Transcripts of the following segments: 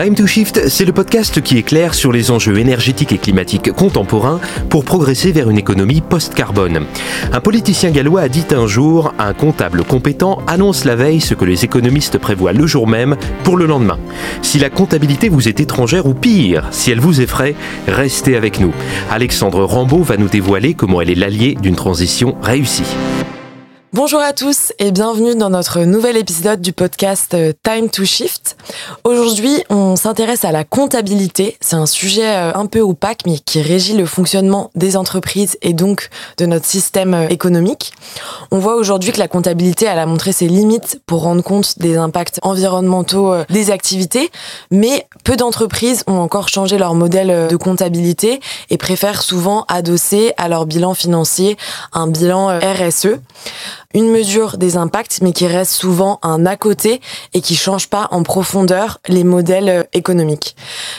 Time to Shift, c'est le podcast qui éclaire sur les enjeux énergétiques et climatiques contemporains pour progresser vers une économie post-carbone. Un politicien gallois a dit un jour un comptable compétent annonce la veille ce que les économistes prévoient le jour même pour le lendemain. Si la comptabilité vous est étrangère ou pire, si elle vous effraie, restez avec nous. Alexandre Rambaud va nous dévoiler comment elle est l'allié d'une transition réussie. Bonjour à tous et bienvenue dans notre nouvel épisode du podcast euh, Time to Shift. Aujourd'hui, on s'intéresse à la comptabilité. C'est un sujet euh, un peu opaque mais qui régit le fonctionnement des entreprises et donc de notre système euh, économique. On voit aujourd'hui que la comptabilité a montré ses limites pour rendre compte des impacts environnementaux des activités, mais peu d'entreprises ont encore changé leur modèle de comptabilité et préfèrent souvent adosser à leur bilan financier un bilan RSE une mesure des impacts, mais qui reste souvent un à côté et qui change pas en profondeur les modèles euh, économiques.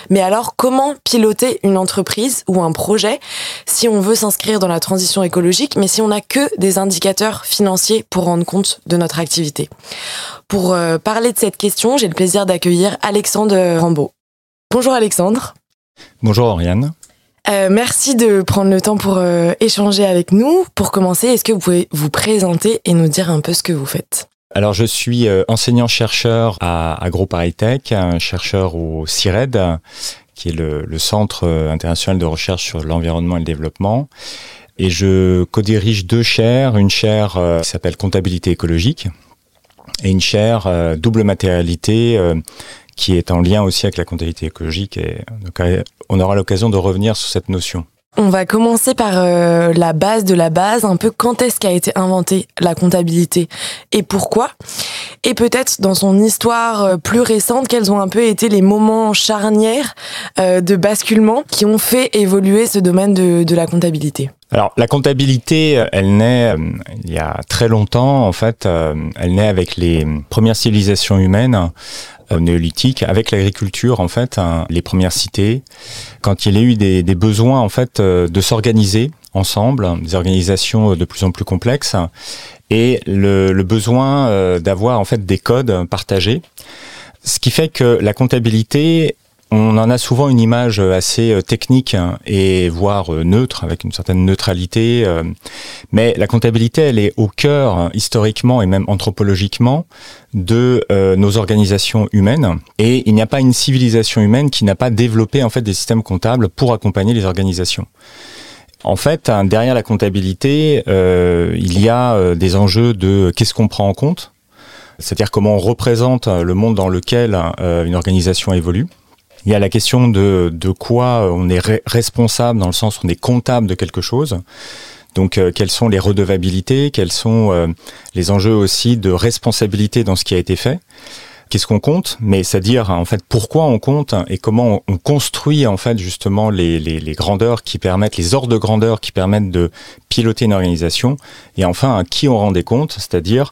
Mais alors, comment piloter une entreprise ou un projet si on veut s'inscrire dans la transition écologique, mais si on n'a que des indicateurs financiers pour rendre compte de notre activité? Pour euh, parler de cette question, j'ai le plaisir d'accueillir Alexandre Rambaud. Bonjour Alexandre. Bonjour Oriane. Euh, merci de prendre le temps pour euh, échanger avec nous. Pour commencer, est-ce que vous pouvez vous présenter et nous dire un peu ce que vous faites? Alors je suis euh, enseignant-chercheur à AgroParisTech, chercheur au CIRED, qui est le, le Centre international de recherche sur l'environnement et le développement. Et je co-dirige deux chaires, une chaire qui s'appelle comptabilité écologique et une chaire double matérialité qui est en lien aussi avec la comptabilité écologique. Et on aura l'occasion de revenir sur cette notion. On va commencer par euh, la base de la base, un peu quand est-ce qu'a été inventée la comptabilité et pourquoi. Et peut-être dans son histoire euh, plus récente, quels ont un peu été les moments charnières euh, de basculement qui ont fait évoluer ce domaine de la comptabilité. Alors la comptabilité, elle naît il y a très longtemps en fait. elle naît avec les premières civilisations humaines néolithique avec l'agriculture en fait hein, les premières cités quand il y a eu des, besoins en fait euh, de s'organiser ensemble des organisations de plus en plus complexes et le, le besoin euh, d'avoir en fait des codes partagés ce qui fait que la comptabilité on en a souvent une image assez euh, technique hein, et voire euh, neutre, avec une certaine neutralité. Euh, mais la comptabilité, elle est au cœur, historiquement et même anthropologiquement, de nos organisations humaines. Et il n'y a pas une civilisation humaine qui n'a pas développé en fait des systèmes comptables pour accompagner les organisations. En fait, hein, derrière la comptabilité, il y a des enjeux de qu'est-ce qu'on prend en compte, c'est-à-dire comment on représente le monde dans lequel une organisation évolue. Il y a la question de, de quoi on est responsable dans le sens où on est comptable de quelque chose. Donc, euh, quelles sont les redevabilités Quels sont euh, les enjeux aussi de responsabilité dans ce qui a été fait Qu'est-ce qu'on compte? Mais c'est-à-dire en fait pourquoi on compte et comment on, construit en fait justement les, les, les, grandeurs qui permettent les ordres de grandeur qui permettent de piloter une organisation. Et enfin à qui on rend des comptes, c'est-à-dire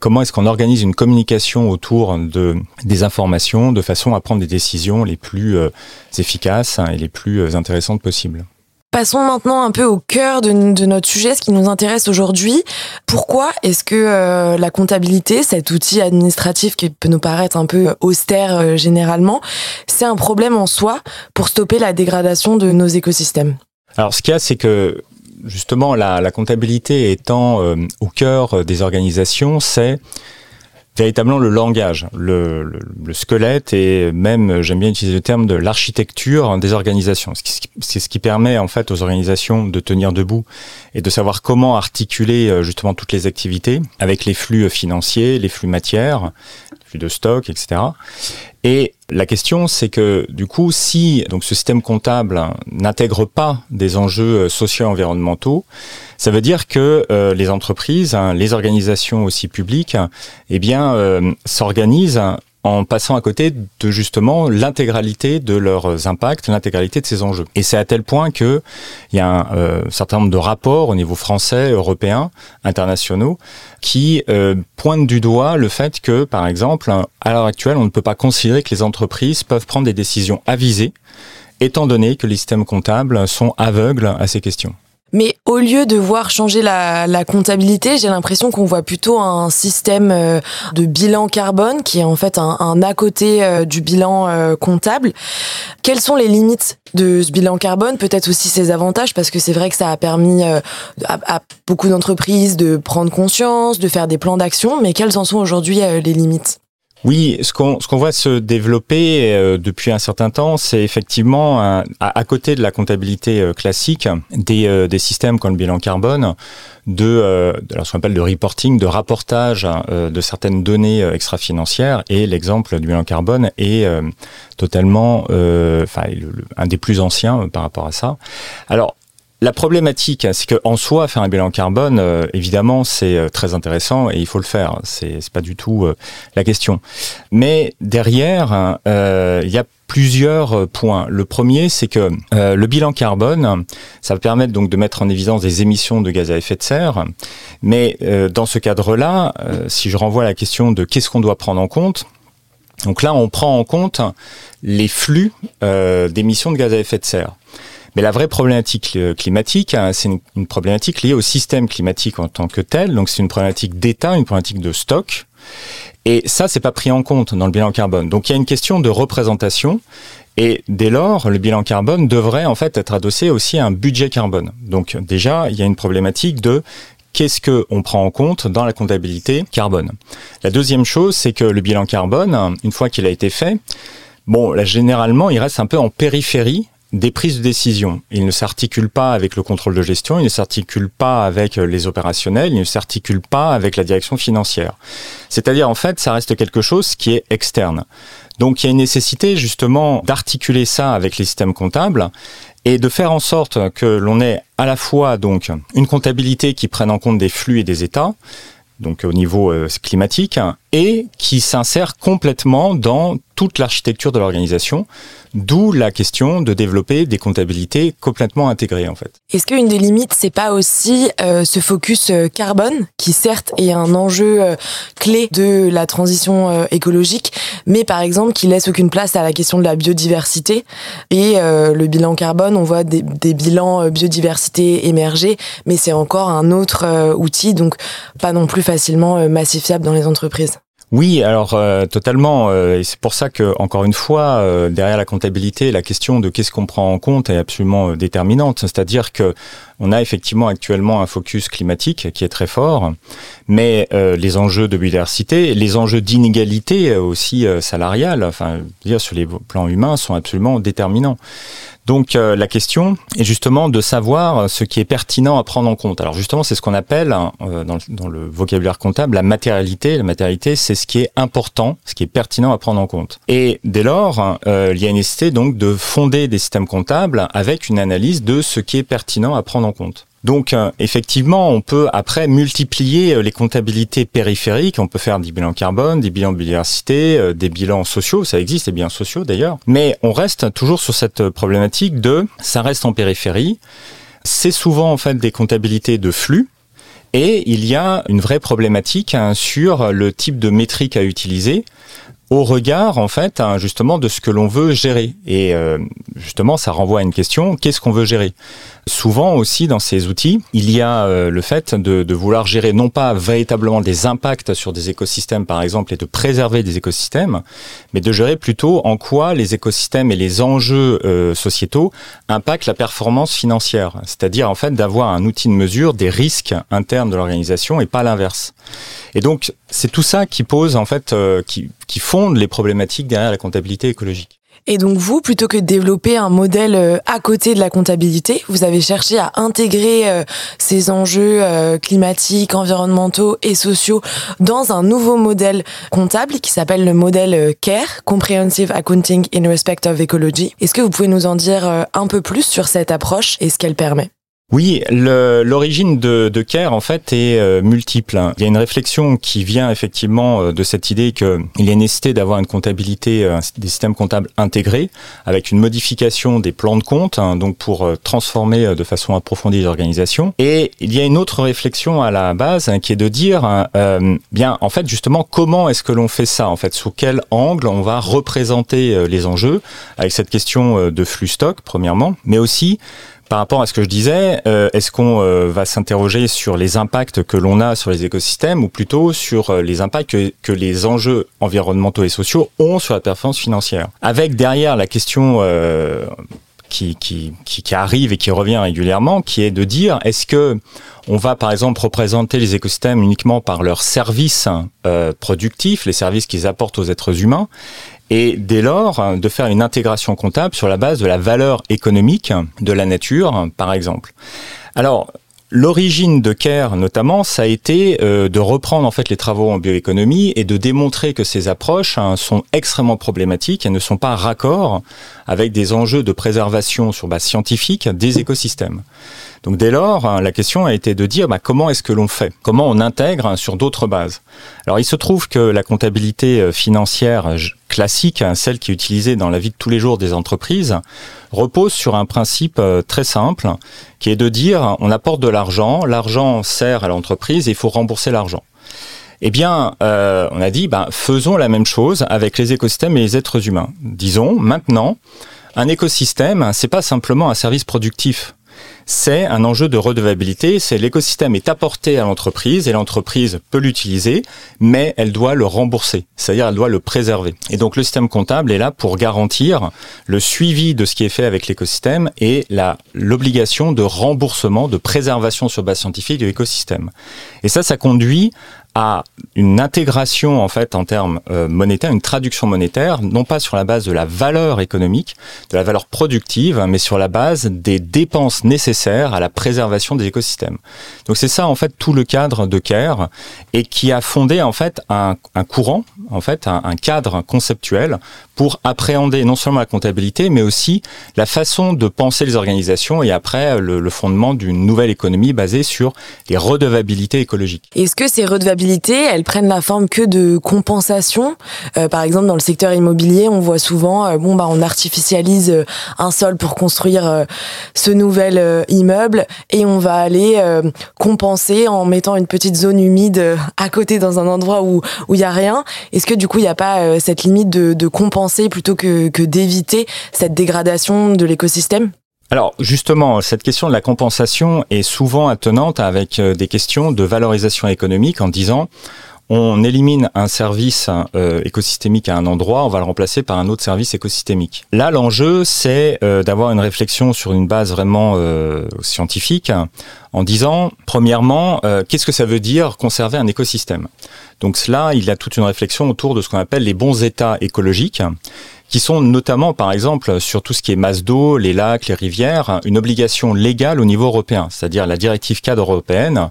Comment est-ce qu'on organise une communication autour de, des informations de façon à prendre des décisions les plus euh, efficaces et les plus euh, intéressantes possibles? Passons maintenant un peu au cœur de, notre sujet, ce qui nous intéresse aujourd'hui. Pourquoi est-ce que euh, la comptabilité, cet outil administratif qui peut nous paraître un peu austère généralement, c'est un problème en soi pour stopper la dégradation de nos écosystèmes? Alors ce qu'il y a, c'est que justement, la, comptabilité étant euh, au cœur des organisations, c'est véritablement le langage, le, squelette et même, j'aime bien utiliser le terme de l'architecture des organisations. C'est ce qui permet en fait aux organisations de tenir debout et de savoir comment articuler euh, justement toutes les activités avec les flux financiers, les flux matières, de stock, etc. Et la question, c'est que du coup, si donc ce système comptable n'intègre pas des enjeux euh, sociaux environnementaux, ça veut dire que euh, les entreprises, hein, les organisations aussi publiques, eh bien, euh, s'organisent en passant à côté de justement l'intégralité de leurs impacts, l'intégralité de ces enjeux. Et c'est à tel point que il y a un euh, certain nombre de rapports au niveau français, européen, internationaux, qui euh, pointent du doigt le fait que, par exemple, à l'heure actuelle, on ne peut pas considérer que les entreprises peuvent prendre des décisions avisées, étant donné que les systèmes comptables sont aveugles à ces questions. Mais au lieu de voir changer la, la comptabilité, j'ai l'impression qu'on voit plutôt un système euh, de bilan carbone qui est en fait un, un à côté euh, du bilan euh, comptable. Quelles sont les limites de ce bilan carbone? Peut-être aussi ses avantages parce que c'est vrai que ça a permis à, à beaucoup d'entreprises de prendre conscience, de faire des plans d'action. Mais quelles en sont aujourd'hui les limites? Oui, ce qu'on ce qu'on voit se développer euh, depuis un certain temps, c'est effectivement à, côté de la comptabilité euh, classique, des, euh, des systèmes comme le bilan carbone, de, de ce qu'on appelle de reporting, de rapportage de certaines données extra-financières. Et l'exemple du bilan carbone est totalement, enfin, un des plus anciens par rapport à ça. Alors la problématique, c'est qu'en soi, faire un bilan carbone, euh, évidemment, c'est euh, très intéressant et il faut le faire. C'est, c'est pas du tout euh, la question. Mais derrière, il y a plusieurs points. Le premier, c'est que le bilan carbone, ça va permettre donc de mettre en évidence des émissions de gaz à effet de serre. Mais dans ce cadre-là, si je renvoie à la question de qu'est-ce qu'on doit prendre en compte, donc là, on prend en compte les flux d'émissions de gaz à effet de serre. Mais la vraie problématique euh, climatique, hein, c'est une, problématique liée au système climatique en tant que tel. Donc c'est une problématique d'État, une problématique de stock. Et ça, c'est pas pris en compte dans le bilan carbone. Donc il y a une question de représentation. Et dès lors, le bilan carbone devrait en fait être adossé aussi à un budget carbone. Donc déjà, il y a une problématique de qu'est-ce qu'on prend en compte dans la comptabilité carbone. La deuxième chose, c'est que le bilan carbone, une fois qu'il a été fait, bon, là, généralement, il reste un peu en périphérie des prises de décision. Il ne s'articule pas avec le contrôle de gestion, il ne s'articule pas avec euh, les opérationnels, il ne s'articule pas avec la direction financière. C'est-à-dire, en fait, ça reste quelque chose qui est externe. Donc, il y a une nécessité, justement, d'articuler ça avec les systèmes comptables et de faire en sorte que l'on ait à la fois, donc, une comptabilité qui prenne en compte des flux et des états, donc au niveau euh, climatique, et qui s'insère complètement dans toute l'architecture de l'organisation, d'où la question de développer des comptabilités complètement intégrées en fait. Est-ce qu'une des limites, c'est pas aussi euh, ce focus euh, carbone, qui certes est un enjeu euh, clé de la transition euh, écologique, mais par exemple qui laisse aucune place à la question de la biodiversité et le bilan carbone, on voit des, des bilans biodiversité émerger, mais c'est encore un autre outil, donc pas non plus facilement massifiable dans les entreprises? Oui, alors euh, totalement. Euh, et c'est pour ça que, encore une fois, euh, derrière la comptabilité, la question de qu'est-ce qu'on prend en compte est absolument déterminante. C'est-à-dire que on a effectivement actuellement un focus climatique qui est très fort, mais les enjeux de biodiversité, les enjeux d'inégalité aussi salariale, enfin, dire sur les plans humains, sont absolument déterminants. Donc euh, la question est justement de savoir ce qui est pertinent à prendre en compte. Alors justement, c'est ce qu'on appelle hein, euh, dans, le vocabulaire comptable la matérialité. La matérialité, c'est ce qui est important, ce qui est pertinent à prendre en compte. Et dès lors, euh, il y a une nécessité donc de fonder des systèmes comptables avec une analyse de ce qui est pertinent à prendre en compte. Donc euh, effectivement, on peut après multiplier euh, les comptabilités périphériques, on peut faire des bilans carbone, des bilans biodiversité, euh, des bilans sociaux, ça existe, des bilans sociaux d'ailleurs, mais on reste toujours sur cette problématique de ça reste en périphérie. C'est souvent en fait des comptabilités de flux, et il y a une vraie problématique hein, sur le type de métrique à utiliser au regard en fait hein, justement de ce que l'on veut gérer. Et justement ça renvoie à une question qu'est-ce qu'on veut gérer? Souvent aussi dans ces outils il y a euh, le fait de, vouloir gérer non pas véritablement des impacts sur des écosystèmes par exemple et de préserver des écosystèmes mais de gérer plutôt en quoi les écosystèmes et les enjeux euh, sociétaux impactent la performance financière c'est-à-dire en fait d'avoir un outil de mesure des risques internes de l'organisation et pas l'inverse et donc, c'est tout ça qui pose, en fait, euh, qui, qui fonde les problématiques derrière la comptabilité écologique. Et donc vous, plutôt que de développer un modèle euh, à côté de la comptabilité, vous avez cherché à intégrer euh, ces enjeux climatiques, environnementaux et sociaux dans un nouveau modèle comptable qui s'appelle le modèle CARE, Comprehensive Accounting in Respect of Ecology. Est-ce que vous pouvez nous en dire un peu plus sur cette approche et ce qu'elle permet? Oui, l'origine de, de CARE en fait est euh, multiple. Il y a une réflexion qui vient effectivement euh, de cette idée qu'il y a nécessité d'avoir une comptabilité, euh, des systèmes comptables intégrés, avec une modification des plans de compte, hein, donc pour transformer de façon approfondie les organisations. Et il y a une autre réflexion à la base hein, qui est de dire, hein, bien, en fait, justement, comment est-ce que l'on fait ça En fait, sous quel angle on va représenter les enjeux? Avec cette question de flux stock, premièrement, mais aussi par rapport à ce que je disais, euh, est-ce qu'on euh, va s'interroger sur les impacts que l'on a sur les écosystèmes ou plutôt sur euh, les impacts que, les enjeux environnementaux et sociaux ont sur la performance financière? Avec derrière la question qui, arrive et qui revient régulièrement, qui est de dire est-ce que on va par exemple représenter les écosystèmes uniquement par leurs services productifs, les services qu'ils apportent aux êtres humains, et dès lors hein, de faire une intégration comptable sur la base de la valeur économique de la nature, par exemple. Alors, L'origine de CARE, notamment, ça a été euh, de reprendre en fait les travaux en bioéconomie et de démontrer que ces approches hein, sont extrêmement problématiques et ne sont pas raccords avec des enjeux de préservation sur base scientifique des écosystèmes. Donc dès lors, hein, la question a été de dire bah, comment est-ce que l'on fait? Comment on intègre sur d'autres bases? Alors il se trouve que la comptabilité euh, financière classique, hein, celle qui est utilisée dans la vie de tous les jours des entreprises, repose sur un principe euh, très simple, qui est de dire on apporte de l'argent, l'argent sert à l'entreprise et il faut rembourser l'argent. Eh bien, euh, on a dit, bah, faisons la même chose avec les écosystèmes et les êtres humains. Disons, maintenant, un écosystème, c'est pas simplement un service productif c'est un enjeu de redevabilité. C'est l'écosystème est apporté à l'entreprise et l'entreprise peut l'utiliser, mais elle doit le rembourser, c'est-à-dire elle doit le préserver. Et donc le système comptable est là pour garantir le suivi de ce qui est fait avec l'écosystème et l'obligation de remboursement, de préservation sur base scientifique de l'écosystème. Et ça, ça conduit à une intégration en fait en termes euh, monétaires, une traduction monétaire, non pas sur la base de la valeur économique, de la valeur productive, mais sur la base des dépenses nécessaires à la préservation des écosystèmes. Donc c'est ça en fait tout le cadre de CARE et qui a fondé en fait un, courant, en fait un, cadre conceptuel pour appréhender non seulement la comptabilité, mais aussi la façon de penser les organisations et après le, le fondement d'une nouvelle économie basée sur les redevabilités écologiques. Est-ce que ces redevabilités elles prennent la forme que de compensation. Euh, par exemple, dans le secteur immobilier, on voit souvent, euh, bon bah, on artificialise euh, un sol pour construire ce nouvel immeuble et on va aller compenser en mettant une petite zone humide à côté dans un endroit où où il y a rien. Est-ce que du coup, il n'y a pas cette limite de, de plutôt que, que d'éviter cette dégradation de l'écosystème? Alors justement, cette question de la compensation est souvent attenante avec euh, des questions de valorisation économique en disant on élimine un service euh, écosystémique à un endroit, on va le remplacer par un autre service écosystémique. Là, l'enjeu, c'est euh, d'avoir une réflexion sur une base vraiment scientifique en disant, premièrement, qu'est-ce que ça veut dire conserver un écosystème? Donc cela, il y a toute une réflexion autour de ce qu'on appelle les bons états écologiques qui sont notamment, par exemple, sur tout ce qui est masse d'eau, les lacs, les rivières, une obligation légale au niveau européen, c'est-à-dire la directive cadre européenne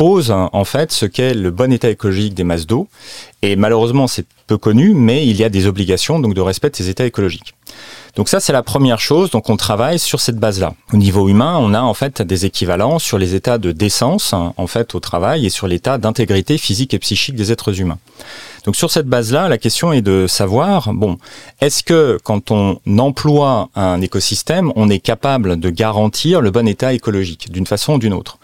pose en fait ce qu'est le bon état écologique des masses d'eau. Et malheureusement, c'est peu connu, mais il y a des obligations donc de respect de ces états écologiques. Donc ça, c'est la première chose. Donc on travaille sur cette base-là. Au niveau humain, on a en fait des équivalents sur les états de décence en fait au travail et sur l'état d'intégrité physique et psychique des êtres humains. Donc sur cette base-là, la question est de savoir, bon, est-ce que quand on emploie un écosystème, on est capable de garantir le bon état écologique d'une façon ou d'une autre?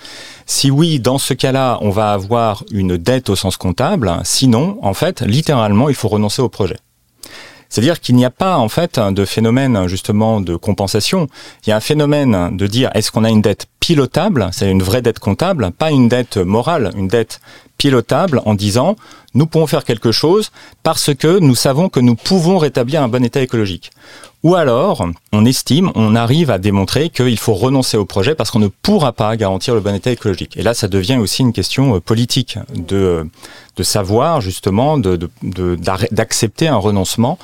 Si oui, dans ce cas-là, on va avoir une dette au sens comptable. Sinon, en fait, littéralement, il faut renoncer au projet. C'est-à-dire qu'il n'y a pas en fait de phénomène justement de compensation. Il y a un phénomène de dire est-ce qu'on a une dette pilotable, c'est une vraie dette comptable, pas une dette morale, une dette pilotable en disant nous pouvons faire quelque chose parce que nous savons que nous pouvons rétablir un bon état écologique. Ou alors, on estime, on arrive à démontrer qu'il faut renoncer au projet parce qu'on ne pourra pas garantir le bon état écologique. Et là, ça devient aussi une question euh, politique de, de savoir justement d'accepter de, un renoncement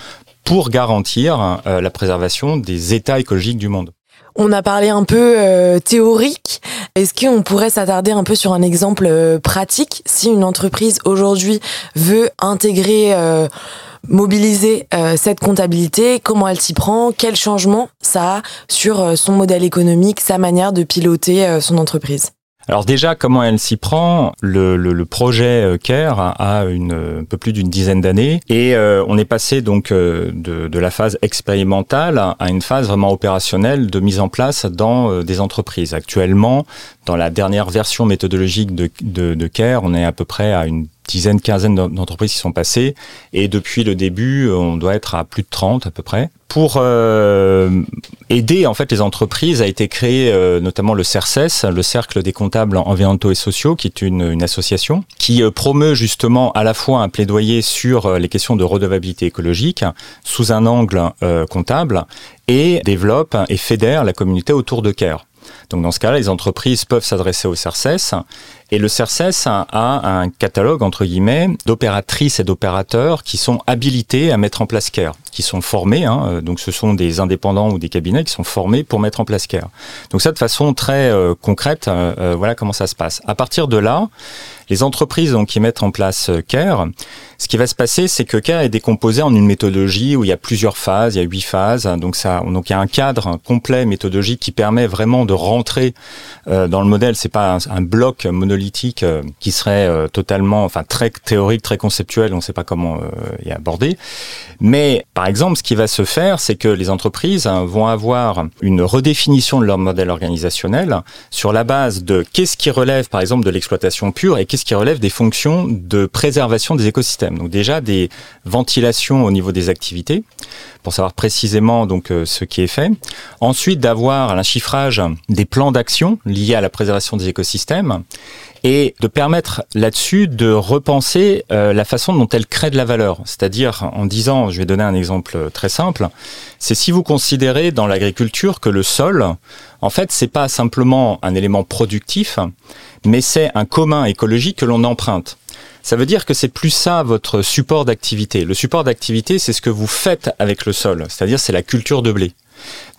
pour garantir euh, la préservation des états écologiques du monde. On a parlé un peu euh, théorique. Est-ce qu'on pourrait s'attarder un peu sur un exemple euh, pratique? Si une entreprise aujourd'hui veut intégrer, euh, mobiliser cette comptabilité, comment elle s'y prend? Quel changement ça a sur son modèle économique, sa manière de piloter son entreprise? Alors déjà, comment elle s'y prend le, projet euh, CARE a un peu plus d'une dizaine d'années et euh, on est passé donc euh, de, la phase expérimentale à une phase vraiment opérationnelle de mise en place dans des entreprises. Actuellement, dans la dernière version méthodologique de CARE, on est à peu près à une dizaine, quinzaine d'entreprises qui sont passées. Et depuis le début, on doit être à plus de 30 à peu près. Pour euh, aider en fait les entreprises, a été créé euh, notamment le CERCES, le Cercle des comptables environnementaux et sociaux, qui est une, une association qui euh, promeut justement à la fois un plaidoyer sur euh, les questions de redevabilité écologique sous un angle comptable et développe et fédère la communauté autour de CARE. Donc dans ce cas-là, les entreprises peuvent s'adresser au CERCES et le CERCES a un catalogue, entre guillemets, d'opératrices et d'opérateurs qui sont habilités à mettre en place CARE, qui sont formés, hein, euh, donc ce sont des indépendants ou des cabinets qui sont formés pour mettre en place CARE. Donc ça, de façon très euh, concrète, euh, voilà comment ça se passe. À partir de là, les entreprises qui mettent en place CARE, ce qui va se passer, c'est que CARE est décomposé en une méthodologie où il y a plusieurs phases, il y a huit phases, donc, ça, donc il y a un cadre complet méthodologique qui permet vraiment de rentrer dans le modèle, c'est pas un, un bloc monolithique politique euh, qui serait euh, totalement, enfin très théorique, très conceptuel, on ne sait pas comment euh, y aborder. Mais par exemple, ce qui va se faire, c'est que les entreprises hein, vont avoir une redéfinition de leur modèle organisationnel sur la base de qu'est-ce qui relève, par exemple, de l'exploitation pure et qu'est-ce qui relève des fonctions de préservation des écosystèmes. Donc déjà des ventilations au niveau des activités pour savoir précisément donc ce qui est fait. Ensuite, d'avoir un chiffrage des plans d'action liés à la préservation des écosystèmes et de permettre là-dessus de repenser euh, la façon dont elle crée de la valeur. C'est-à-dire en disant, je vais donner un exemple très simple, c'est si vous considérez dans l'agriculture que le sol, en fait, c'est pas simplement un élément productif, mais c'est un commun écologique que l'on emprunte. Ça veut dire que c'est plus ça votre support d'activité. Le support d'activité, c'est ce que vous faites avec le sol, c'est-à-dire c'est la culture de blé.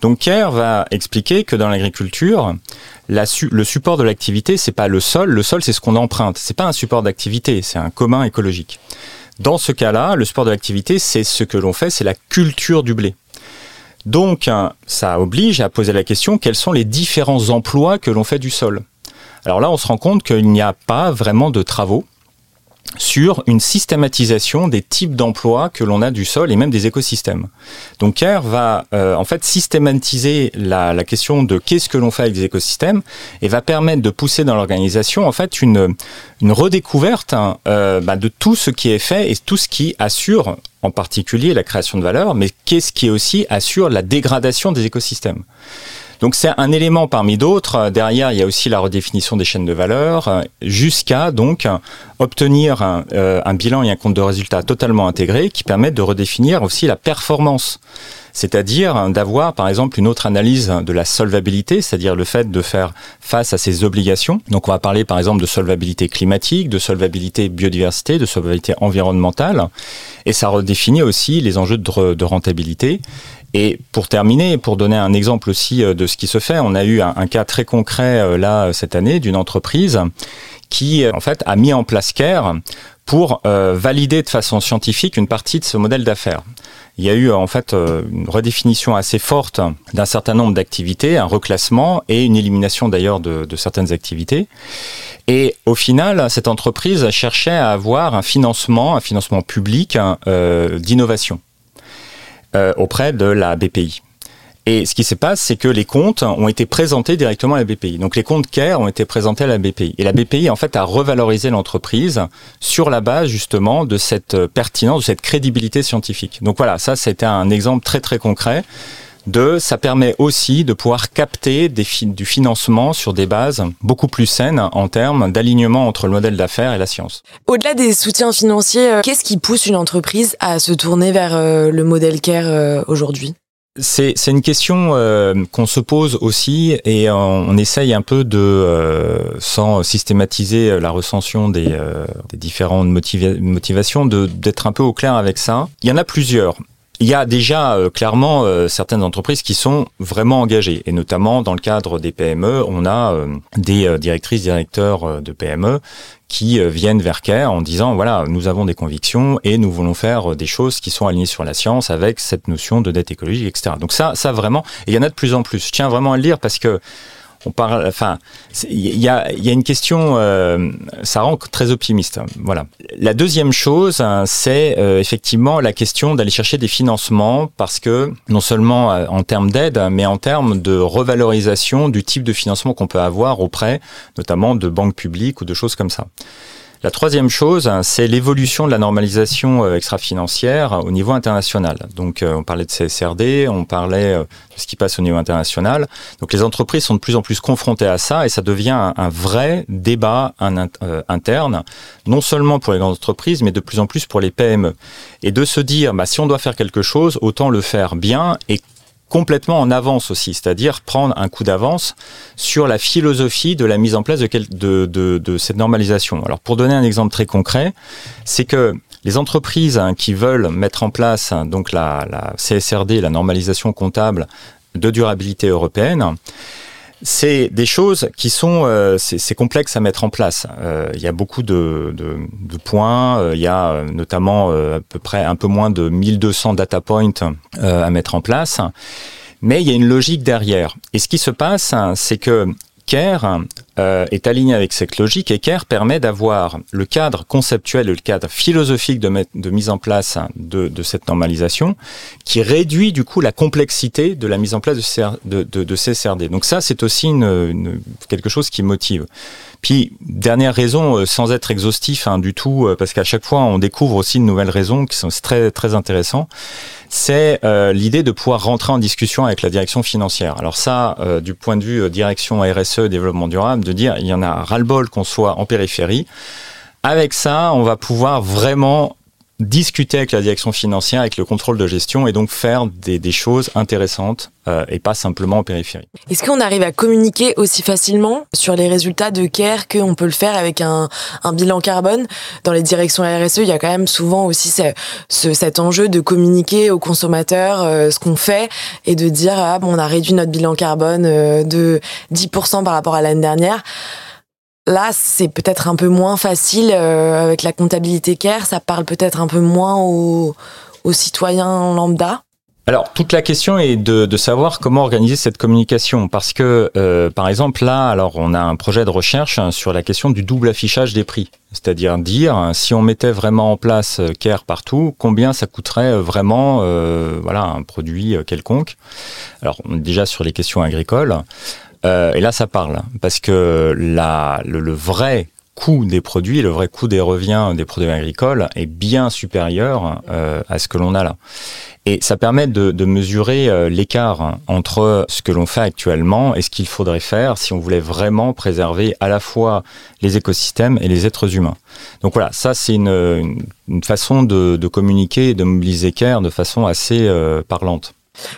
Donc Kerr va expliquer que dans l'agriculture, le support de l'activité, c'est pas le sol. Le sol, c'est ce qu'on emprunte. C'est pas un support d'activité, c'est un commun écologique. Dans ce cas-là, le support de l'activité, c'est ce que l'on fait, c'est la culture du blé. Donc, ça oblige à poser la question quels sont les différents emplois que l'on fait du sol? Alors là, on se rend compte qu'il n'y a pas vraiment de travaux sur une systématisation des types d'emplois que l'on a du sol et même des écosystèmes. Donc CARE va euh, en fait systématiser la, question de qu'est-ce que l'on fait avec des écosystèmes et va permettre de pousser dans l'organisation en fait une, une redécouverte hein, euh, bah, de tout ce qui est fait et tout ce qui assure en particulier la création de valeur, mais qu'est-ce qui aussi assure la dégradation des écosystèmes. Donc c'est un élément parmi d'autres. Derrière, il y a aussi la redéfinition des chaînes de valeur, jusqu'à donc obtenir euh, un, bilan et un compte de résultats totalement intégré qui permettent de redéfinir aussi la performance c'est-à-dire d'avoir par exemple une autre analyse de la solvabilité, c'est-à-dire le fait de faire face à ses obligations. Donc on va parler par exemple de solvabilité climatique, de solvabilité biodiversité, de solvabilité environnementale, et ça redéfinit aussi les enjeux de rentabilité et pour terminer, pour donner un exemple aussi euh, de ce qui se fait, on a eu un, cas très concret euh, là cette année d'une entreprise qui en fait a mis en place CARE pour euh, valider de façon scientifique une partie de ce modèle d'affaires. Il y a eu en fait une redéfinition assez forte d'un certain nombre d'activités, un reclassement et une élimination d'ailleurs de, certaines activités. Et au final, cette entreprise cherchait à avoir un financement, un financement public euh, d'innovation. Euh, auprès de la BPI. Et ce qui se passe, c'est que les comptes ont été présentés directement à la BPI. Donc les comptes CARE ont été présentés à la BPI. Et la BPI, en fait, a revalorisé l'entreprise sur la base justement de cette pertinence, de cette crédibilité scientifique. Donc voilà, ça c'était un exemple très très concret de, ça permet aussi de pouvoir capter des du financement sur des bases beaucoup plus saines en termes d'alignement entre le modèle d'affaires et la science. Au-delà des soutiens financiers, euh, qu'est-ce qui pousse une entreprise à se tourner vers euh, le modèle CARE euh, aujourd'hui? C'est, une question qu'on se pose aussi et on, essaye un peu de, sans systématiser la recension des, des différentes motivations, de, d'être un peu au clair avec ça. Il y en a plusieurs. Il y a déjà euh, clairement euh, certaines entreprises qui sont vraiment engagées, et notamment dans le cadre des PME, on a euh, des directrices, directeurs de PME qui viennent vers CARE en disant voilà, nous avons des convictions et nous voulons faire des choses qui sont alignées sur la science avec cette notion de dette écologique, etc. Donc ça, ça vraiment, il y en a de plus en plus. Je tiens vraiment à le dire parce que on parle, enfin, il y a, une question, euh, ça rend très optimiste. Voilà. La deuxième chose, hein, c'est euh, effectivement la question d'aller chercher des financements parce que non seulement euh, en termes d'aide, mais en termes de revalorisation du type de financement qu'on peut avoir auprès, notamment de banques publiques ou de choses comme ça. La troisième chose, c'est l'évolution de la normalisation euh, extra-financière au niveau international. Donc, euh, on parlait de CSRD, on parlait de ce qui passe au niveau international. Donc, les entreprises sont de plus en plus confrontées à ça et ça devient un, vrai débat interne, non seulement pour les grandes entreprises, mais de plus en plus pour les PME. Et de se dire, bah, si on doit faire quelque chose, autant le faire bien et complètement en avance aussi, c'est-à-dire prendre un coup d'avance sur la philosophie de la mise en place de, cette normalisation. Alors pour donner un exemple très concret, c'est que les entreprises hein, qui veulent mettre en place hein, donc la CSRD, la normalisation comptable de durabilité européenne, c'est des choses qui sont euh, c'est complexe à mettre en place. Euh, il y a beaucoup de, points. Euh, il y a notamment à peu près un peu moins de 1200 data points à mettre en place. Mais il y a une logique derrière. Et ce qui se passe, c'est que CARE euh, est aligné avec cette logique et CARE permet d'avoir le cadre conceptuel, le cadre philosophique de, mise en place de, cette normalisation qui réduit du coup la complexité de la mise en place de, de CSRD. Donc ça, c'est aussi quelque chose qui motive. Puis, dernière raison, euh, sans être exhaustif hein, du tout, euh, parce qu'à chaque fois, on découvre aussi de nouvelles raisons qui sont très, très intéressants, c'est euh, l'idée de pouvoir rentrer en discussion avec la direction financière. Alors ça, du point de vue direction RSE, développement durable, de dire, il y en a ras-le-bol qu'on soit en périphérie. Avec ça, on va pouvoir vraiment discuter avec la direction financière, avec le contrôle de gestion et donc faire des, choses intéressantes euh, et pas simplement en périphérie. Est-ce qu'on arrive à communiquer aussi facilement sur les résultats de CARE qu'on peut le faire avec un, bilan carbone? Dans les directions RSE, il y a quand même souvent aussi ce, ce, cet enjeu de communiquer aux consommateurs euh, ce qu'on fait et de dire ah, bon, on a réduit notre bilan carbone euh, de 10% par rapport à l'année dernière. Là, c'est peut-être un peu moins facile euh, avec la comptabilité CARE, ça parle peut-être un peu moins aux, citoyens lambda. Alors, toute la question est de, savoir comment organiser cette communication, parce que, euh, par exemple, là, alors, on a un projet de recherche hein, sur la question du double affichage des prix, c'est-à-dire dire hein, si on mettait vraiment en place euh, CARE partout, combien ça coûterait vraiment, voilà, un produit quelconque. Alors, déjà sur les questions agricoles. Euh, et là, ça parle, parce que le, vrai coût des produits, le vrai coût des reviens des produits agricoles est bien supérieur euh, à ce que l'on a là. Et ça permet de, mesurer euh, l'écart entre ce que l'on fait actuellement et ce qu'il faudrait faire si on voulait vraiment préserver à la fois les écosystèmes et les êtres humains. Donc voilà, ça c'est une, façon de, de communiquer et de mobiliser CARE de façon assez parlante.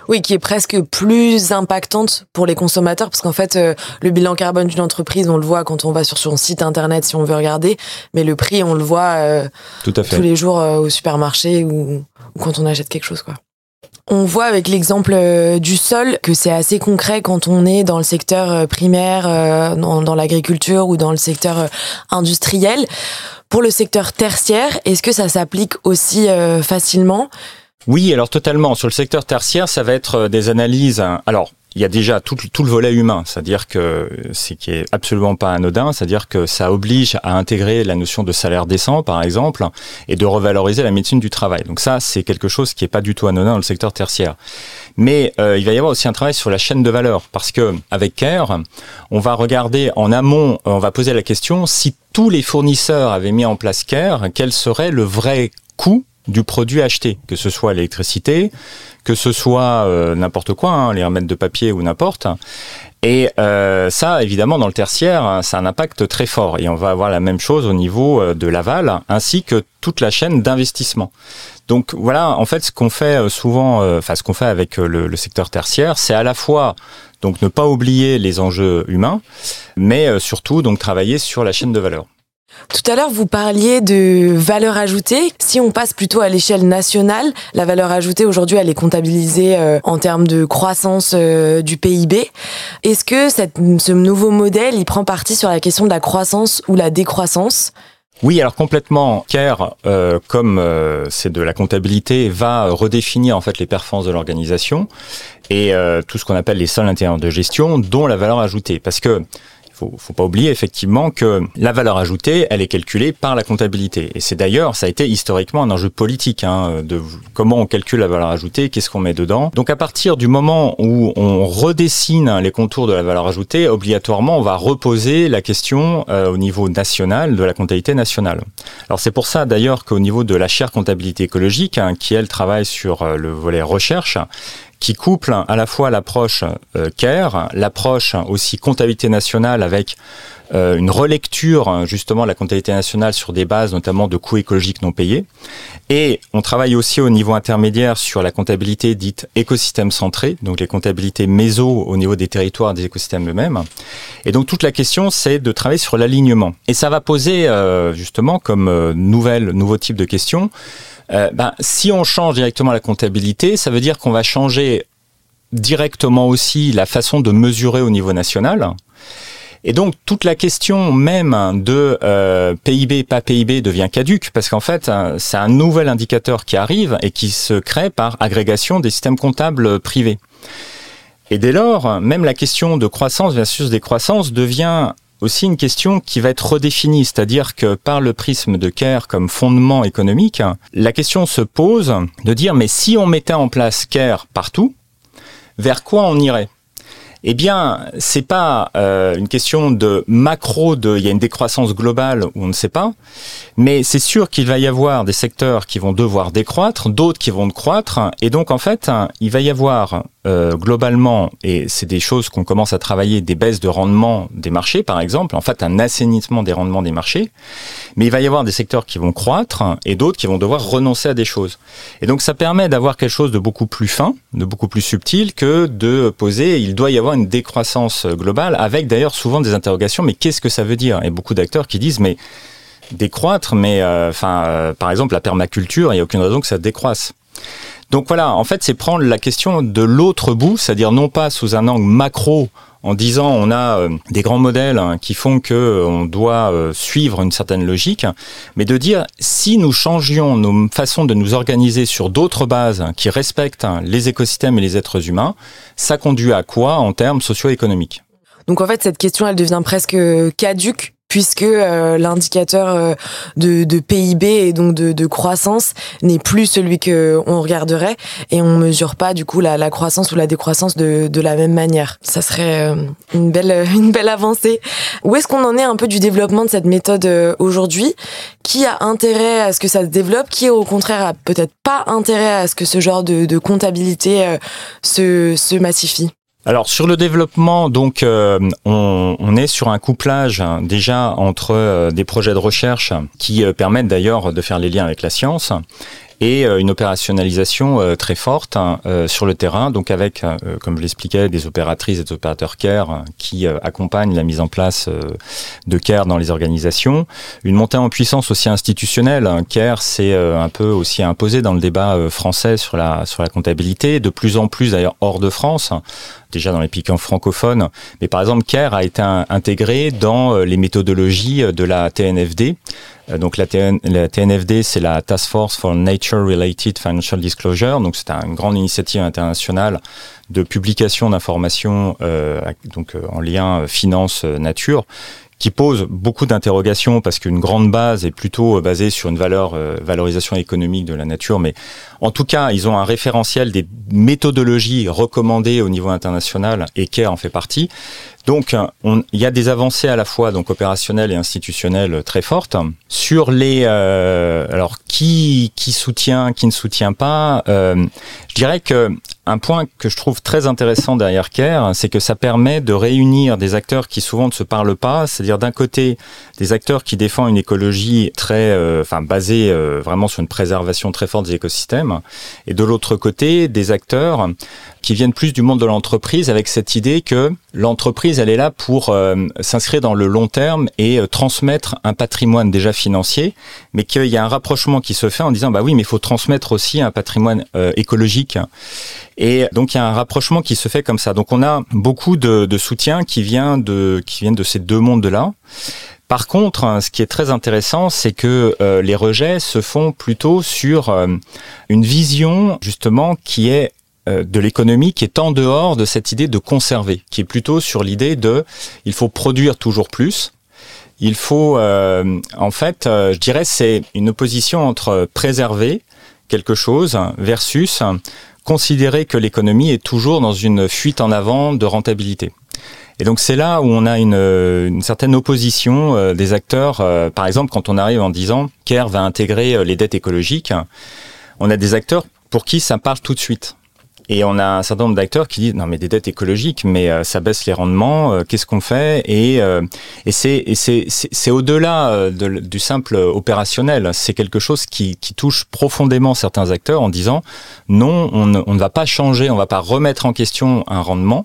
Oui, qui est presque plus impactante pour les consommateurs, parce qu'en fait, euh, le bilan carbone d'une entreprise, on le voit quand on va sur son site internet si on veut regarder, mais le prix, on le voit euh, tous les jours euh, au supermarché ou, quand on achète quelque chose, quoi. On voit avec l'exemple du sol que c'est assez concret quand on est dans le secteur primaire, dans l'agriculture ou dans le secteur industriel. Pour le secteur tertiaire, est-ce que ça s'applique aussi facilement? Oui, alors totalement. Sur le secteur tertiaire, ça va être euh, des analyses. Hein. Alors, il y a déjà tout, tout le volet humain, c'est-à-dire que c'est qui est absolument pas anodin, c'est-à-dire que ça oblige à intégrer la notion de salaire décent, par exemple, et de revaloriser la médecine du travail. Donc ça, c'est quelque chose qui est pas du tout anodin dans le secteur tertiaire. Mais euh, il va y avoir aussi un travail sur la chaîne de valeur, parce que avec Care, on va regarder en amont, on va poser la question si tous les fournisseurs avaient mis en place Care, quel serait le vrai coût du produit acheté, que ce soit l'électricité, que ce soit euh, n'importe quoi, hein, les remèdes de papier ou n'importe. Et euh, ça, évidemment, dans le tertiaire, hein, ça a un impact très fort. Et on va avoir la même chose au niveau euh, de l'aval, ainsi que toute la chaîne d'investissement. Donc voilà, en fait, ce qu'on fait souvent, enfin ce qu'on fait avec le, le secteur tertiaire, c'est à la fois donc ne pas oublier les enjeux humains, mais surtout donc travailler sur la chaîne de valeur. Tout à l'heure, vous parliez de valeur ajoutée. Si on passe plutôt à l'échelle nationale, la valeur ajoutée aujourd'hui, elle est comptabilisée euh, en termes de croissance euh, du PIB. Est-ce que ce nouveau modèle, il prend parti sur la question de la croissance ou la décroissance? Oui, alors complètement. CARE, euh, comme c'est de la comptabilité, va redéfinir en fait les performances de l'organisation et tout ce qu'on appelle les sols intérieurs de gestion, dont la valeur ajoutée. Parce que faut, faut pas oublier effectivement que la valeur ajoutée, elle est calculée par la comptabilité. Et c'est d'ailleurs, ça a été historiquement un enjeu politique hein, de comment on calcule la valeur ajoutée, qu'est-ce qu'on met dedans. Donc à partir du moment où on redessine les contours de la valeur ajoutée, obligatoirement, on va reposer la question euh, au niveau national de la comptabilité nationale. Alors c'est pour ça d'ailleurs qu'au niveau de la chaire comptabilité écologique, hein, qui elle travaille sur euh, le volet recherche, qui couple à la fois l'approche euh, CARE, l'approche aussi comptabilité nationale avec euh, une relecture justement de la comptabilité nationale sur des bases notamment de coûts écologiques non payés. Et on travaille aussi au niveau intermédiaire sur la comptabilité dite écosystème centré, donc les comptabilités méso au niveau des territoires des écosystèmes eux-mêmes. Et donc toute la question c'est de travailler sur l'alignement. Et ça va poser euh, justement comme nouvelle, nouveau type de question euh, ben, si on change directement la comptabilité, ça veut dire qu'on va changer directement aussi la façon de mesurer au niveau national. Et donc toute la question même de euh, PIB, pas PIB devient caduque parce qu'en fait c'est un nouvel indicateur qui arrive et qui se crée par agrégation des systèmes comptables privés. Et dès lors, même la question de croissance versus décroissance devient aussi une question qui va être redéfinie, c'est-à-dire que par le prisme de CARE comme fondement économique, la question se pose de dire mais si on mettait en place CARE partout, vers quoi on irait? Eh bien, c'est pas euh, une question de macro, de il y a une décroissance globale où on ne sait pas, mais c'est sûr qu'il va y avoir des secteurs qui vont devoir décroître, d'autres qui vont croître, et donc en fait, il va y avoir euh, globalement, et c'est des choses qu'on commence à travailler, des baisses de rendement des marchés, par exemple, en fait un assainissement des rendements des marchés, mais il va y avoir des secteurs qui vont croître et d'autres qui vont devoir renoncer à des choses. Et donc ça permet d'avoir quelque chose de beaucoup plus fin, de beaucoup plus subtil que de poser, il doit y avoir une décroissance globale, avec d'ailleurs souvent des interrogations, mais qu'est-ce que ça veut dire? Et beaucoup d'acteurs qui disent, mais décroître, mais euh, euh, par exemple la permaculture, il n'y a aucune raison que ça décroisse. Donc voilà, en fait, c'est prendre la question de l'autre bout, c'est-à-dire non pas sous un angle macro en disant on a euh, des grands modèles hein, qui font que euh, doit euh, suivre une certaine logique, mais de dire si nous changions nos façons de nous organiser sur d'autres bases qui respectent les écosystèmes et les êtres humains, ça conduit à quoi en termes socio-économiques? Donc en fait, cette question, elle devient presque caduque puisque euh, l'indicateur euh, de, de, PIB et donc de, de croissance n'est plus celui que on regarderait et on mesure pas du coup la, la croissance ou la décroissance de, de, la même manière. Ça serait euh, une belle une belle avancée. Où est-ce qu'on en est un peu du développement de cette méthode aujourd'hui? Qui a intérêt à ce que ça se développe? Qui au contraire a peut-être pas intérêt à ce que ce genre de, de comptabilité se, se massifie? Alors sur le développement, donc euh, on, est sur un couplage hein, déjà entre euh, des projets de recherche qui euh, permettent d'ailleurs de faire les liens avec la science et une opérationnalisation très forte hein, sur le terrain, donc avec, comme je l'expliquais, des opératrices et des opérateurs CARE qui accompagnent la mise en place de CARE dans les organisations. Une montée en puissance aussi institutionnelle. Hein. CARE, c'est un peu aussi imposé dans le débat français sur la, sur la comptabilité, de plus en plus d'ailleurs hors de France déjà dans les piquants francophones. Mais par exemple, CARE a été intégré dans euh, les méthodologies euh, de la TNFD. Euh, donc la, TNFD, c'est la Task Force for Nature Related Financial Disclosure. Donc c'est une grande initiative internationale de publication d'informations donc en lien finance nature qui pose beaucoup d'interrogations parce qu'une grande base est plutôt basée sur une valeur valorisation économique de la nature, mais en tout cas, ils ont un référentiel des méthodologies recommandées au niveau international et CARE en fait partie. Donc, il y a des avancées à la fois donc opérationnelles et institutionnelles très fortes sur les. Euh, alors, qui qui soutient, qui ne soutient pas. Euh, je dirais que un point que je trouve très intéressant derrière CARE, c'est que ça permet de réunir des acteurs qui souvent ne se parlent pas, c'est-à-dire d'un côté des acteurs qui défendent une écologie très, euh, enfin basée vraiment sur une préservation très forte des écosystèmes et de l'autre côté, des acteurs qui viennent plus du monde de l'entreprise avec cette idée que l'entreprise, elle est là pour euh, s'inscrire dans le long terme et euh, transmettre un patrimoine déjà financier, mais qu'il y a un rapprochement qui se fait en disant, bah oui, mais il faut transmettre aussi un patrimoine euh, écologique. Et donc il y a un rapprochement qui se fait comme ça. Donc on a beaucoup de, soutien qui vient de qui viennent de ces deux mondes-là. Par contre, hein, ce qui est très intéressant, c'est que les rejets se font plutôt sur une vision justement qui est de l'économie qui est en dehors de cette idée de conserver, qui est plutôt sur l'idée de il faut produire toujours plus. Il faut, en fait, je dirais, c'est une opposition entre préserver quelque chose versus considérer que l'économie est toujours dans une fuite en avant de rentabilité. Et donc c'est là où on a une, une certaine opposition euh, des acteurs. Euh, par exemple, quand on arrive en disant CARE va intégrer euh, les dettes écologiques, on a des acteurs pour qui ça parle tout de suite. Et on a un certain nombre d'acteurs qui disent non mais des dettes écologiques, mais euh, ça baisse les rendements. Euh, Qu'est-ce qu'on fait? Et, euh, et c'est au-delà de, du simple opérationnel. C'est quelque chose qui, qui, touche profondément certains acteurs en disant non, on ne, on ne va pas changer, on va pas remettre en question un rendement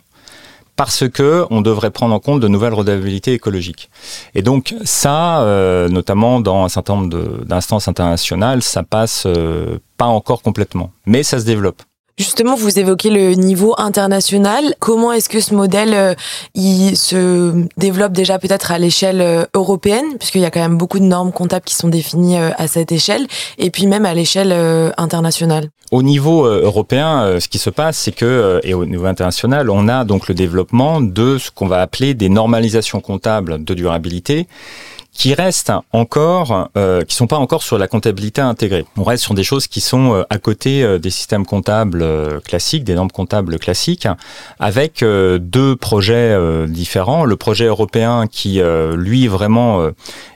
parce que on devrait prendre en compte de nouvelles redevabilités écologiques. Et donc ça, euh, notamment dans un certain nombre d'instances internationales, ça passe euh, pas encore complètement, mais ça se développe. Justement, vous évoquez le niveau international. Comment est-ce que ce modèle euh, il se développe déjà peut-être à l'échelle euh, européenne, puisqu'il y a quand même beaucoup de normes comptables qui sont définies euh, à cette échelle, et puis même à l'échelle internationale Au niveau européen, ce qui se passe, c'est que, et au niveau international, on a donc le développement de ce qu'on va appeler des normalisations comptables de durabilité qui restent encore, euh, qui sont pas encore sur la comptabilité intégrée. On reste sur des choses qui sont euh, à côté euh, des systèmes comptables euh, classiques, des normes comptables classiques, avec deux projets différents. Le projet européen qui, lui, vraiment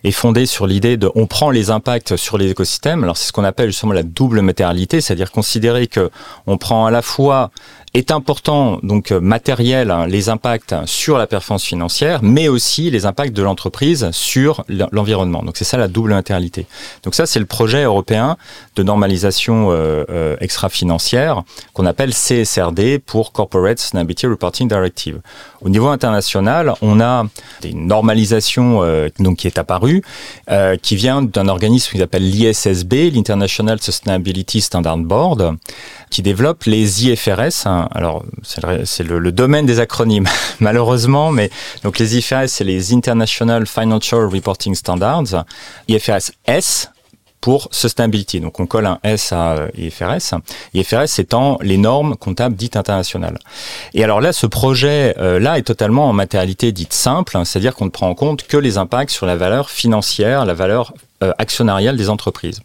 est fondé sur l'idée de on prend les impacts sur les écosystèmes. Alors c'est ce qu'on appelle justement la double matérialité, c'est-à-dire considérer que on prend à la fois est important, donc matériel, hein, les impacts sur la performance financière, mais aussi les impacts de l'entreprise sur l'environnement. Donc c'est ça la double matérialité. Donc ça c'est le projet européen de normalisation euh, euh, extra-financière qu'on appelle CSRD pour Corporate Sustainability Reporting Directive. Au niveau international, on a une normalisation euh, donc qui est apparue, euh, qui vient d'un organisme qui s'appelle l'ISSB, l'International Sustainability Standard Board, qui développe les IFRS. Hein. Alors, c'est le, domaine des acronymes, malheureusement, mais donc les IFRS, c'est les International Financial Reporting Standards. IFRS S, pour sustainability. Donc on colle un S à euh, IFRS. IFRS étant les normes comptables dites internationales. Et alors là, ce projet euh, est totalement en matérialité dite simple, hein, c'est-à-dire qu'on ne prend en compte que les impacts sur la valeur financière, la valeur actionnariale des entreprises.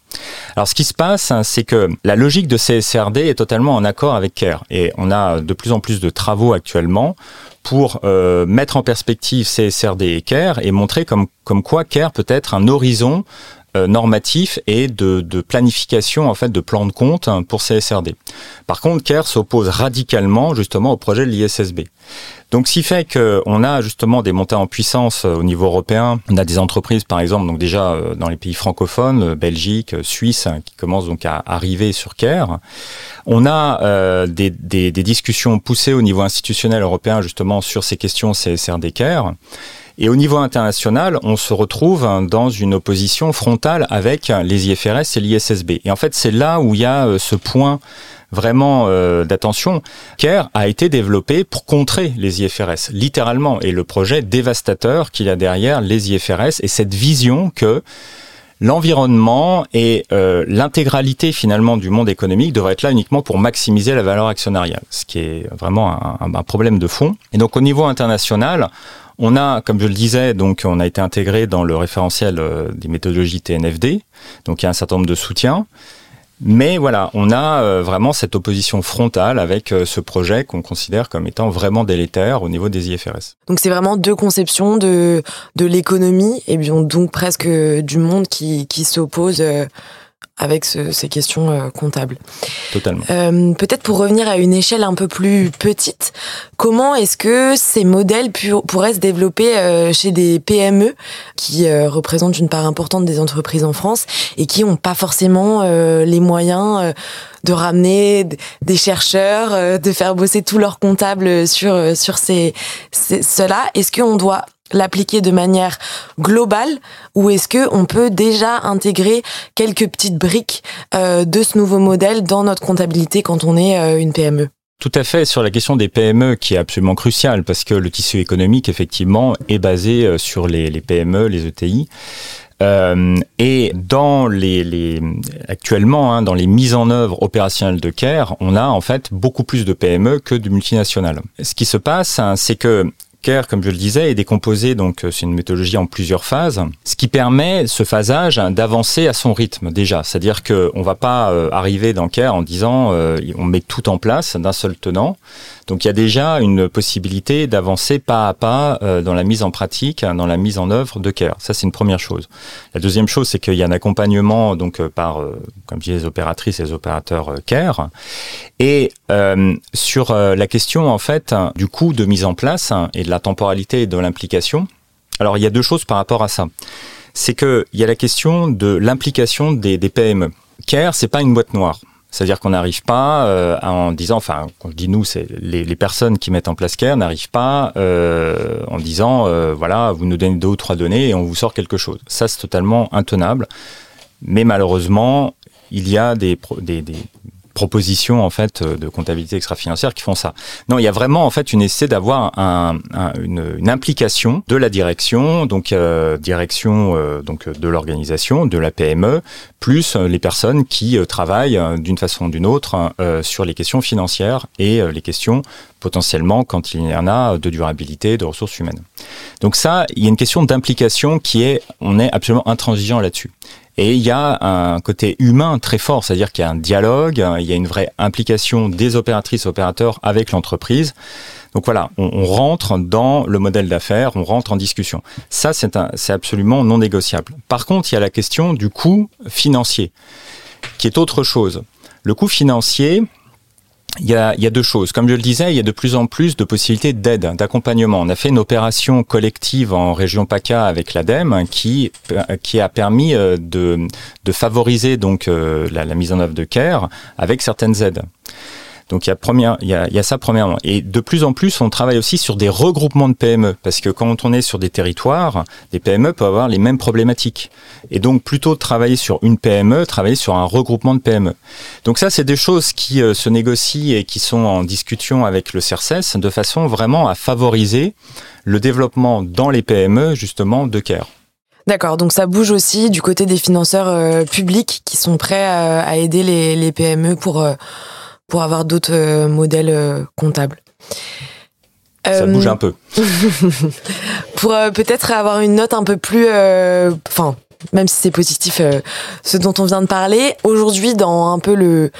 Alors ce qui se passe, hein, c'est que la logique de CSRD est totalement en accord avec CARE. Et on a de plus en plus de travaux actuellement pour euh, mettre en perspective CSRD et CARE et montrer comme, comme quoi CARE peut être un horizon euh, normatif et de, de, planification en fait de plan de compte pour CSRD. Par contre, CARE s'oppose radicalement justement au projet de l'ISSB. Donc, ce qui fait qu'on a justement des montées en puissance euh, au niveau européen. On a des entreprises, par exemple, donc déjà euh, dans les pays francophones, Belgique, Suisse, hein, qui commencent donc à arriver sur CARE. On a euh, des, des, des discussions poussées au niveau institutionnel européen justement sur ces questions CSRD CARE. Et au niveau international, on se retrouve dans une opposition frontale avec les IFRS et l'ISSB. Et en fait, c'est là où il y a euh, ce point vraiment euh, d'attention. CARE a été développé pour contrer les IFRS, littéralement, et le projet dévastateur qu'il a derrière les IFRS et cette vision que l'environnement et euh, l'intégralité finalement du monde économique devraient être là uniquement pour maximiser la valeur actionnariale, ce qui est vraiment un problème de fond. Et donc au niveau international, on a, comme je le disais, donc on a été intégré dans le référentiel euh, des méthodologies TNFD, donc il y a un certain nombre de soutiens. Mais voilà, on a euh, vraiment cette opposition frontale avec euh, ce projet qu'on considère comme étant vraiment délétère au niveau des IFRS. Donc c'est vraiment deux conceptions de, de l'économie et bien donc presque du monde qui, qui s'opposent avec ce, ces questions euh, comptables. Totalement. Euh, Peut-être pour revenir à une échelle un peu plus petite, comment est-ce que ces modèles pourraient se développer euh, chez des PME qui euh, représentent une part importante des entreprises en France et qui n'ont pas forcément euh, les moyens de ramener des chercheurs, de faire bosser tous leurs comptables sur sur ces, ces cela Est-ce qu'on doit l'appliquer de manière globale ou est-ce que on peut déjà intégrer quelques petites briques euh, de ce nouveau modèle dans notre comptabilité quand on est euh, une PME tout à fait sur la question des PME qui est absolument cruciale parce que le tissu économique effectivement est basé euh, sur les, PME, les ETI. Euh, et dans les, les actuellement, hein, dans les mises en œuvre opérationnelles de CARE, on a en fait beaucoup plus de PME que de multinationales. Ce qui se passe, hein, c'est que CARE, comme je le disais, est décomposé, donc euh, c'est une méthodologie en plusieurs phases, ce qui permet ce phasage d'avancer à son rythme déjà. C'est-à-dire qu'on ne va pas euh, arriver dans CARE en disant euh, on met tout en place d'un seul tenant. Donc il y a déjà une possibilité d'avancer pas à pas euh, dans la mise en pratique, dans la mise en œuvre de CARE. Ça, c'est une première chose. La deuxième chose, c'est qu'il y a un accompagnement donc euh, par, euh, comme je disais, les opératrices et les opérateurs CARE. Et sur la question en fait du coût de mise en place et de la temporalité de l'implication. Alors il y a deux choses par rapport à ça. C'est qu'il y a la question de l'implication des, des PME. CARE, c'est pas une boîte noire. C'est-à-dire qu'on n'arrive pas euh, en disant, enfin, quand je dis nous, c'est les, personnes qui mettent en place CARE n'arrivent pas euh, en disant, euh, voilà, vous nous donnez deux ou trois données et on vous sort quelque chose. Ça, c'est totalement intenable. Mais malheureusement, il y a des propositions en fait de comptabilité extra-financière qui font ça. Non, il y a vraiment en fait une essai d'avoir un, un, une, une, implication de la direction, donc euh, direction euh, donc de l'organisation, de la PME, plus euh, les personnes qui euh, travaillent euh, d'une façon ou d'une autre sur les questions financières et les questions potentiellement quand il y en a de durabilité, de ressources humaines. Donc ça, il y a une question d'implication qui est, on est absolument intransigeant là-dessus. Et il y a un côté humain très fort, c'est-à-dire qu'il y a un dialogue, il y a une vraie implication des opératrices opérateurs avec l'entreprise. Donc voilà, on, on, rentre dans le modèle d'affaires, on rentre en discussion. Ça, c'est absolument non négociable. Par contre, il y a la question du coût financier, qui est autre chose. Le coût financier, il y, a, deux choses. Comme je le disais, il y a de plus en plus de possibilités d'aide, d'accompagnement. On a fait une opération collective en région PACA avec l'ADEME qui, qui a permis euh, de, de favoriser donc euh, la, la, mise en œuvre de CARE avec certaines aides. Donc il y a première, il y a, il y a ça premièrement. Et de plus en plus, on travaille aussi sur des regroupements de PME parce que quand on est sur des territoires, les PME peuvent avoir les mêmes problématiques. Et donc plutôt travailler sur une PME, travailler sur un regroupement de PME. Donc ça, c'est des choses qui euh, se négocient et qui sont en discussion avec le CERCES de façon vraiment à favoriser le développement dans les PME justement de CARE. D'accord, donc ça bouge aussi du côté des financeurs euh, publics qui sont prêts à, à aider les, les, PME pour euh, pour avoir d'autres euh, modèles euh, comptables. Ça bouge un peu. pour euh, peut-être avoir une note un peu plus, enfin, même si c'est positif, ce dont on vient de parler. Aujourd'hui, dans un peu le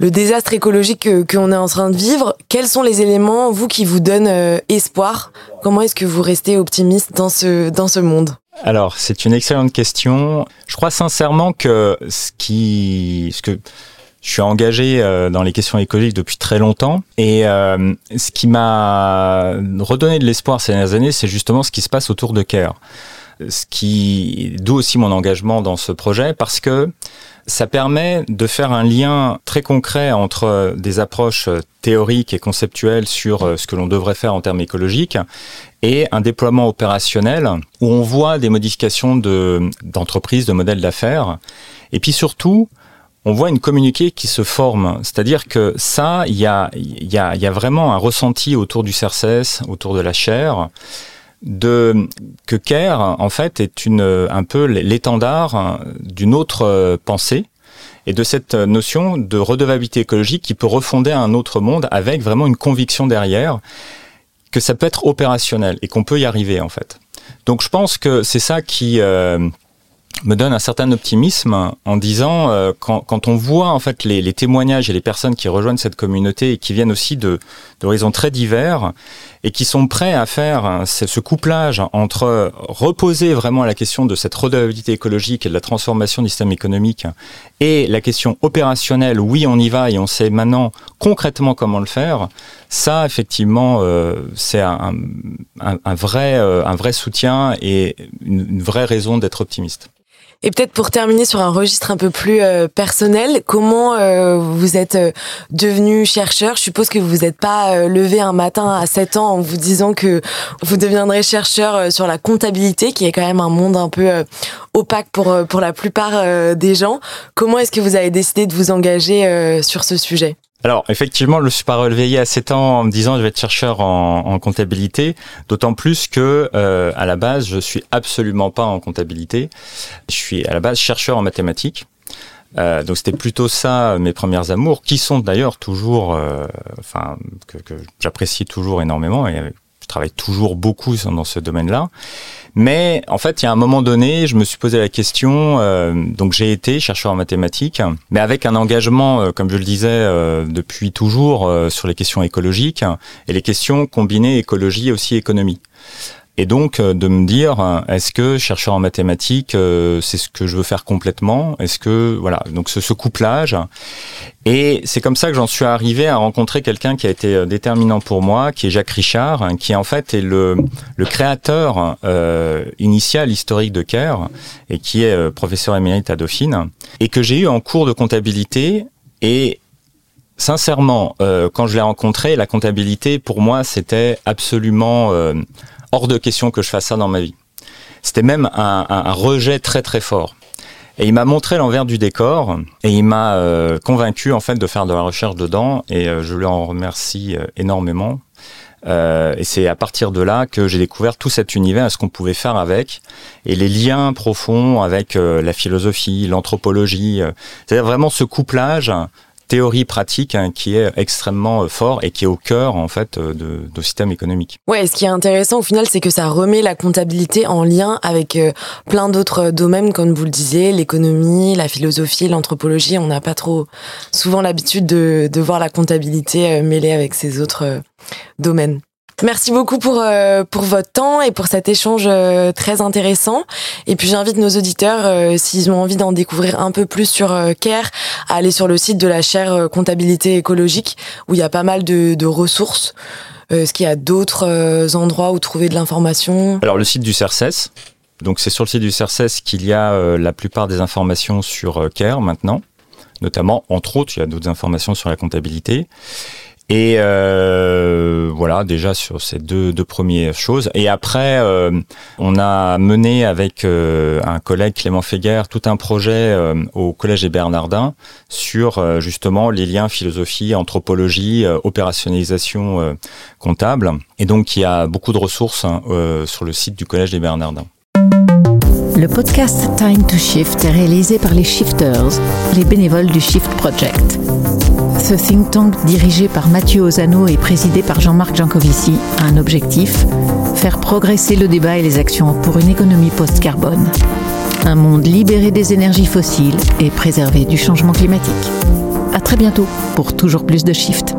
le désastre écologique qu'on est en train de vivre, quels sont les éléments, vous, qui vous donnent espoir? Comment est-ce que vous restez optimiste dans ce, dans ce monde? Alors, c'est une excellente question. Je crois sincèrement que ce qui... Ce que je suis engagé euh, dans les questions écologiques depuis très longtemps et euh, ce qui m'a redonné de l'espoir ces dernières années, c'est justement ce qui se passe autour de CARE. Ce qui, d'où aussi mon engagement dans ce projet, parce que ça permet de faire un lien très concret entre des approches théoriques et conceptuelles sur euh, ce que l'on devrait faire en termes écologiques et un déploiement opérationnel où on voit des modifications de, d'entreprises, de modèles d'affaires. Et puis surtout, on voit une communiqué qui se forme. C'est-à-dire que ça, il y a, y, a, y a vraiment un ressenti autour du CERCES, autour de la chair, de, que CARE, en fait, est une, un peu l'étendard d'une autre pensée et de cette notion de redevabilité écologique qui peut refonder un autre monde avec vraiment une conviction derrière que ça peut être opérationnel et qu'on peut y arriver, en fait. Donc je pense que c'est ça qui... Euh, me donne un certain optimisme en disant euh, quand, quand, on voit en fait les, les, témoignages et les personnes qui rejoignent cette communauté et qui viennent aussi de d'horizons très divers et qui sont prêts à faire ce, ce couplage entre reposer vraiment la question de cette redevabilité écologique et de la transformation du système économique et la question opérationnelle oui on y va et on sait maintenant concrètement comment le faire ça effectivement euh, c'est un, un, un, vrai euh, un vrai soutien et une, une vraie raison d'être optimiste. Et peut-être pour terminer sur un registre un peu plus euh, personnel, comment euh, vous êtes euh, devenu chercheur? Je suppose que vous vous êtes pas euh, levé un matin à 7 ans en vous disant que vous deviendrez chercheur euh, sur la comptabilité, qui est quand même un monde un peu euh, opaque pour, pour la plupart des gens. Comment est-ce que vous avez décidé de vous engager sur ce sujet? Alors effectivement, je me suis pas relevé à 7 ans en me disant je vais être chercheur en, comptabilité, d'autant plus que euh, à la base je suis absolument pas en comptabilité. Je suis à la base chercheur en mathématiques. Euh, donc c'était plutôt ça mes premières amours, qui sont d'ailleurs toujours, euh, enfin que, que j'apprécie toujours énormément et je travaille toujours beaucoup dans ce domaine-là. Mais en fait, il y a un moment donné, je me suis posé la question. Euh, donc j'ai été chercheur en mathématiques, mais avec un engagement, euh, comme je le disais euh, depuis toujours, sur les questions écologiques et les questions combinées écologie et aussi économie. Et donc euh, de me dire, euh, est-ce que chercheur en mathématiques, euh, c'est ce que je veux faire complètement? Est-ce que voilà, donc ce, ce couplage. Et c'est comme ça que j'en suis arrivé à rencontrer quelqu'un qui a été déterminant pour moi, qui est Jacques Richard, hein, qui en fait est le, le créateur euh, initial historique de CARE et qui est professeur émérite à Dauphine, et que j'ai eu en cours de comptabilité. Et sincèrement, euh, quand je l'ai rencontré, la comptabilité pour moi c'était absolument hors de question que je fasse ça dans ma vie. C'était même un, rejet très très fort. Et il m'a montré l'envers du décor et il m'a euh, convaincu en fait de faire de la recherche dedans et euh, je lui en remercie euh, énormément. et c'est à partir de là que j'ai découvert tout cet univers, ce qu'on pouvait faire avec, et les liens profonds avec la philosophie, l'anthropologie. C'est-à-dire vraiment ce couplage théorie pratique hein, qui est extrêmement euh, fort et qui est au cœur en fait euh, de, de système économique. Ouais, ce qui est intéressant au final, c'est que ça remet la comptabilité en lien avec euh, plein d'autres domaines, comme vous le disiez, l'économie, la philosophie, l'anthropologie. On n'a pas trop souvent l'habitude de, de voir la comptabilité mêlée avec ces autres domaines. Merci beaucoup pour, euh, pour votre temps et pour cet échange euh, très intéressant. Et puis j'invite nos auditeurs, euh, s'ils ont envie d'en découvrir un peu plus sur CARE, à aller sur le site de la chaire comptabilité écologique, où il y a pas mal de, de ressources. Est-ce qu'il y a d'autres endroits où trouver de l'information? Alors le site du CERCES. Donc c'est sur le site du CERCES qu'il y a la plupart des informations sur CARE maintenant. Notamment, entre autres, il y a d'autres informations sur la comptabilité. Et euh, voilà, déjà sur ces deux, deux premières choses. Et après, euh, on a mené avec euh, un collègue Clément Feguer tout un projet euh, au Collège des Bernardins sur justement les liens philosophie, anthropologie, opérationnalisation comptable. Et donc, il y a beaucoup de ressources hein, sur le site du Collège des Bernardins. Le podcast Time to Shift est réalisé par les Shifters, les bénévoles du Shift Project. Ce think tank dirigé par Mathieu Ozano et présidé par Jean-Marc Jancovici a un objectif faire progresser le débat et les actions pour une économie post-carbone. Un monde libéré des énergies fossiles et préservé du changement climatique. À très bientôt pour toujours plus de Shift.